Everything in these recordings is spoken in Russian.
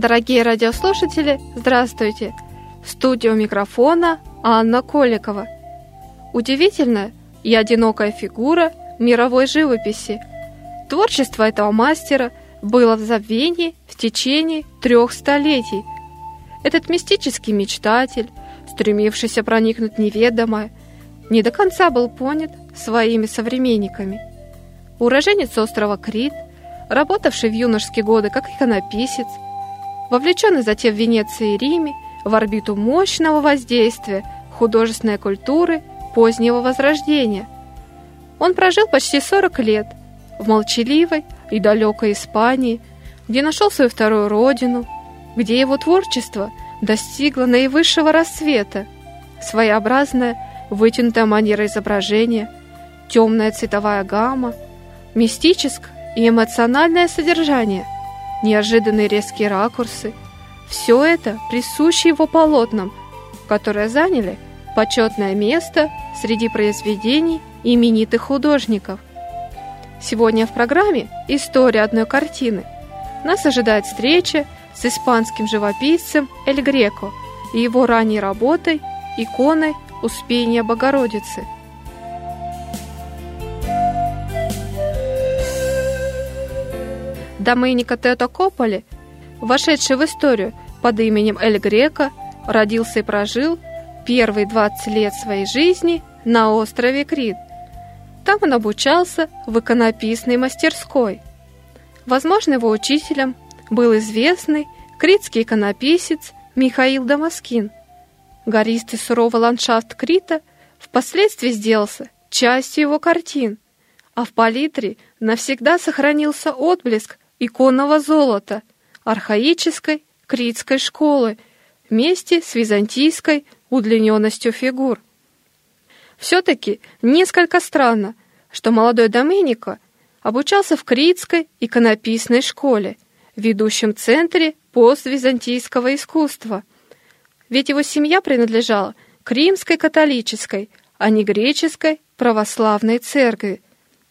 Дорогие радиослушатели, здравствуйте! В микрофона Анна Коликова. Удивительная и одинокая фигура мировой живописи. Творчество этого мастера было в забвении в течение трех столетий. Этот мистический мечтатель, стремившийся проникнуть неведомое, не до конца был понят своими современниками. Уроженец острова Крит, работавший в юношеские годы как иконописец, вовлеченный затем в Венеции и Риме в орбиту мощного воздействия художественной культуры позднего Возрождения. Он прожил почти 40 лет в молчаливой и далекой Испании, где нашел свою вторую родину, где его творчество достигло наивысшего рассвета, своеобразная вытянутая манера изображения, темная цветовая гамма, мистическое и эмоциональное содержание – неожиданные резкие ракурсы. Все это присуще его полотнам, которые заняли почетное место среди произведений именитых художников. Сегодня в программе «История одной картины» нас ожидает встреча с испанским живописцем Эль Греко и его ранней работой иконой Успения Богородицы – Доменико Теото Кополи, вошедший в историю под именем Эль Греко, родился и прожил первые 20 лет своей жизни на острове Крит. Там он обучался в иконописной мастерской. Возможно, его учителем был известный критский иконописец Михаил Дамаскин. Гористый суровый ландшафт Крита впоследствии сделался частью его картин, а в палитре навсегда сохранился отблеск иконного золота архаической критской школы вместе с византийской удлиненностью фигур. Все-таки несколько странно, что молодой Доменико обучался в критской иконописной школе, ведущем центре поствизантийского искусства. Ведь его семья принадлежала к римской католической, а не греческой православной церкви –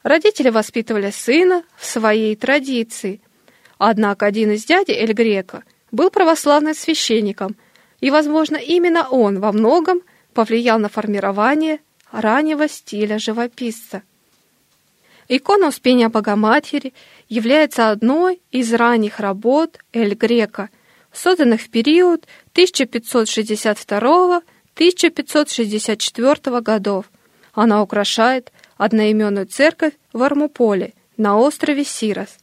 Родители воспитывали сына в своей традиции. Однако один из дядей Эль Грека был православным священником, и, возможно, именно он во многом повлиял на формирование раннего стиля живописца. Икона Успения Богоматери является одной из ранних работ Эль Грека, созданных в период 1562-1564 годов. Она украшает одноименную церковь в Армуполе на острове Сирос.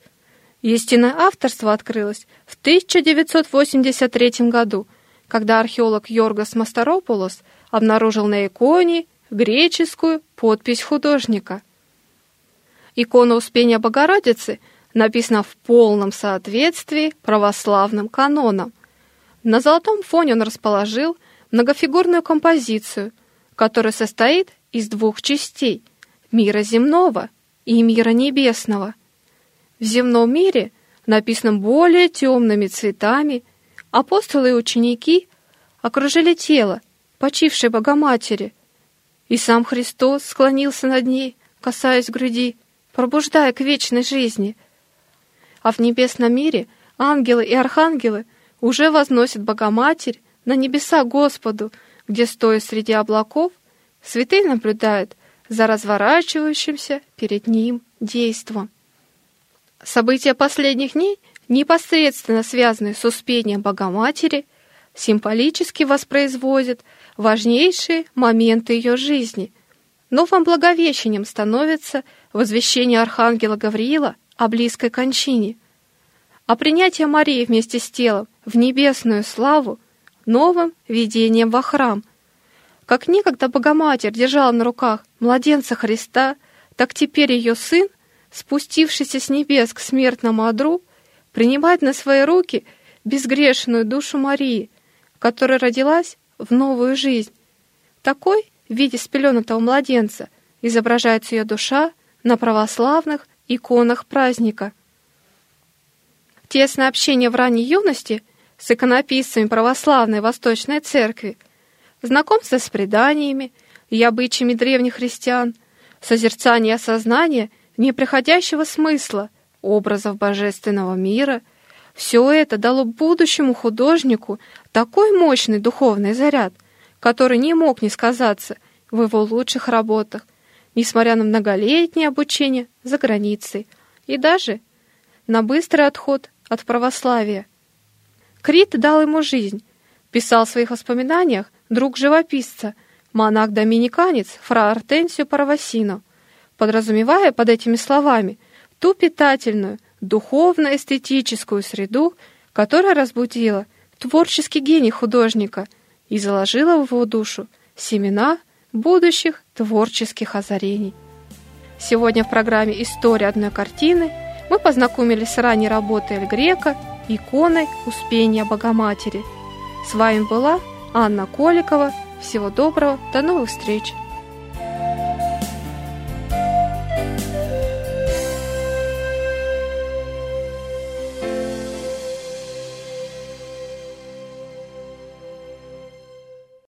Истинное авторство открылось в 1983 году, когда археолог Йоргас Мастерополос обнаружил на иконе греческую подпись художника. Икона Успения Богородицы написана в полном соответствии православным канонам. На золотом фоне он расположил многофигурную композицию, которая состоит из двух частей – мира земного и мира небесного. В земном мире, написанном более темными цветами, апостолы и ученики окружили тело, почившей Богоматери, и сам Христос склонился над ней, касаясь груди, пробуждая к вечной жизни. А в небесном мире ангелы и архангелы уже возносят Богоматерь на небеса Господу, где, стоя среди облаков, святые наблюдают за разворачивающимся перед ним действом. События последних дней, непосредственно связанные с успением Богоматери, символически воспроизводят важнейшие моменты ее жизни. Новым благовещением становится возвещение Архангела Гавриила о близкой кончине, а принятие Марии вместе с телом в небесную славу новым видением во храм – как некогда Богоматерь держала на руках младенца Христа, так теперь ее сын, спустившийся с небес к смертному одру, принимает на свои руки безгрешную душу Марии, которая родилась в новую жизнь. Такой, в виде спеленутого младенца, изображается ее душа на православных иконах праздника. Тесное общение в ранней юности с иконописцами православной Восточной Церкви – знакомство с преданиями и обычаями древних христиан, созерцание осознания неприходящего смысла образов божественного мира, Все это дало будущему художнику такой мощный духовный заряд, который не мог не сказаться в его лучших работах, несмотря на многолетнее обучение за границей и даже на быстрый отход от православия. Крит дал ему жизнь, писал в своих воспоминаниях друг живописца, монах-доминиканец фра Артенсио Паравасино, подразумевая под этими словами ту питательную, духовно-эстетическую среду, которая разбудила творческий гений художника и заложила в его душу семена будущих творческих озарений. Сегодня в программе «История одной картины» мы познакомились с ранней работой Эль Грека, иконой Успения Богоматери. С вами была Анна Коликова. Всего доброго, до новых встреч!